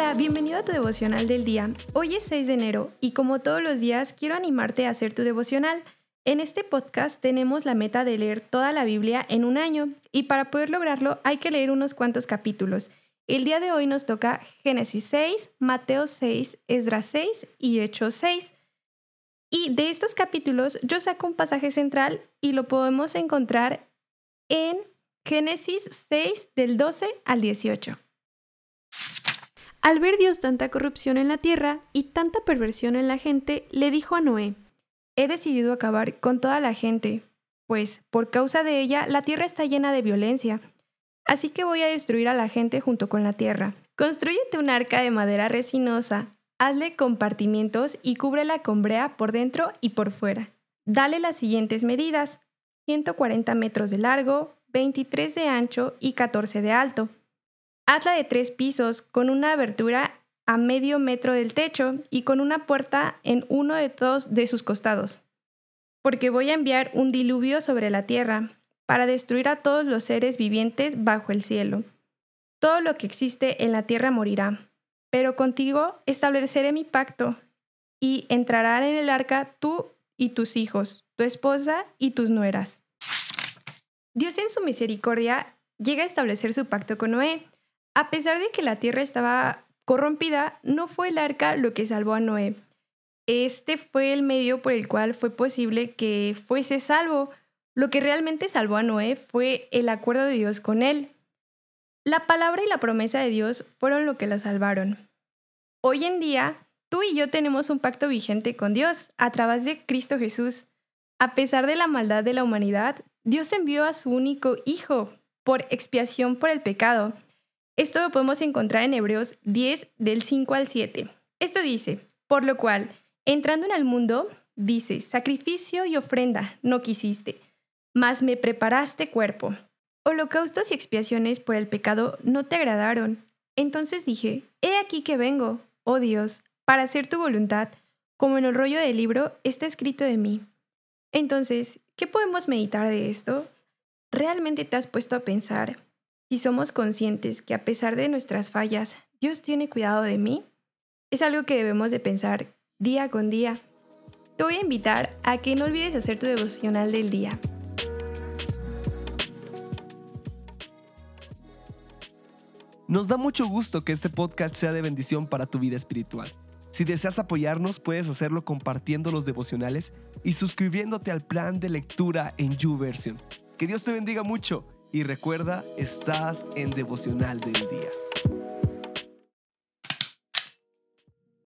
Hola, bienvenido a tu devocional del día. Hoy es 6 de enero y como todos los días quiero animarte a hacer tu devocional. En este podcast tenemos la meta de leer toda la Biblia en un año y para poder lograrlo hay que leer unos cuantos capítulos. El día de hoy nos toca Génesis 6, Mateo 6, Esdras 6 y Hechos 6. Y de estos capítulos yo saco un pasaje central y lo podemos encontrar en Génesis 6 del 12 al 18. Al ver Dios tanta corrupción en la tierra y tanta perversión en la gente, le dijo a Noé, he decidido acabar con toda la gente, pues por causa de ella la tierra está llena de violencia. Así que voy a destruir a la gente junto con la tierra. Construyete un arca de madera resinosa, hazle compartimientos y cúbrela con brea por dentro y por fuera. Dale las siguientes medidas, 140 metros de largo, 23 de ancho y 14 de alto. Hazla de tres pisos, con una abertura a medio metro del techo y con una puerta en uno de todos de sus costados. Porque voy a enviar un diluvio sobre la tierra, para destruir a todos los seres vivientes bajo el cielo. Todo lo que existe en la tierra morirá. Pero contigo estableceré mi pacto, y entrarán en el arca tú y tus hijos, tu esposa y tus nueras. Dios en su misericordia llega a establecer su pacto con Noé, a pesar de que la tierra estaba corrompida, no fue el arca lo que salvó a Noé. Este fue el medio por el cual fue posible que fuese salvo. Lo que realmente salvó a Noé fue el acuerdo de Dios con él. La palabra y la promesa de Dios fueron lo que la salvaron. Hoy en día, tú y yo tenemos un pacto vigente con Dios a través de Cristo Jesús. A pesar de la maldad de la humanidad, Dios envió a su único Hijo por expiación por el pecado esto lo podemos encontrar en Hebreos 10 del 5 al 7. Esto dice, por lo cual, entrando en el mundo, dice, sacrificio y ofrenda no quisiste, mas me preparaste cuerpo. Holocaustos y expiaciones por el pecado no te agradaron. Entonces dije, he aquí que vengo, oh Dios, para hacer tu voluntad, como en el rollo del libro está escrito de mí. Entonces, ¿qué podemos meditar de esto? ¿Realmente te has puesto a pensar si somos conscientes que a pesar de nuestras fallas, Dios tiene cuidado de mí, es algo que debemos de pensar día con día. Te voy a invitar a que no olvides hacer tu devocional del día. Nos da mucho gusto que este podcast sea de bendición para tu vida espiritual. Si deseas apoyarnos, puedes hacerlo compartiendo los devocionales y suscribiéndote al plan de lectura en YouVersion. Que Dios te bendiga mucho y recuerda, estás en devocional del día.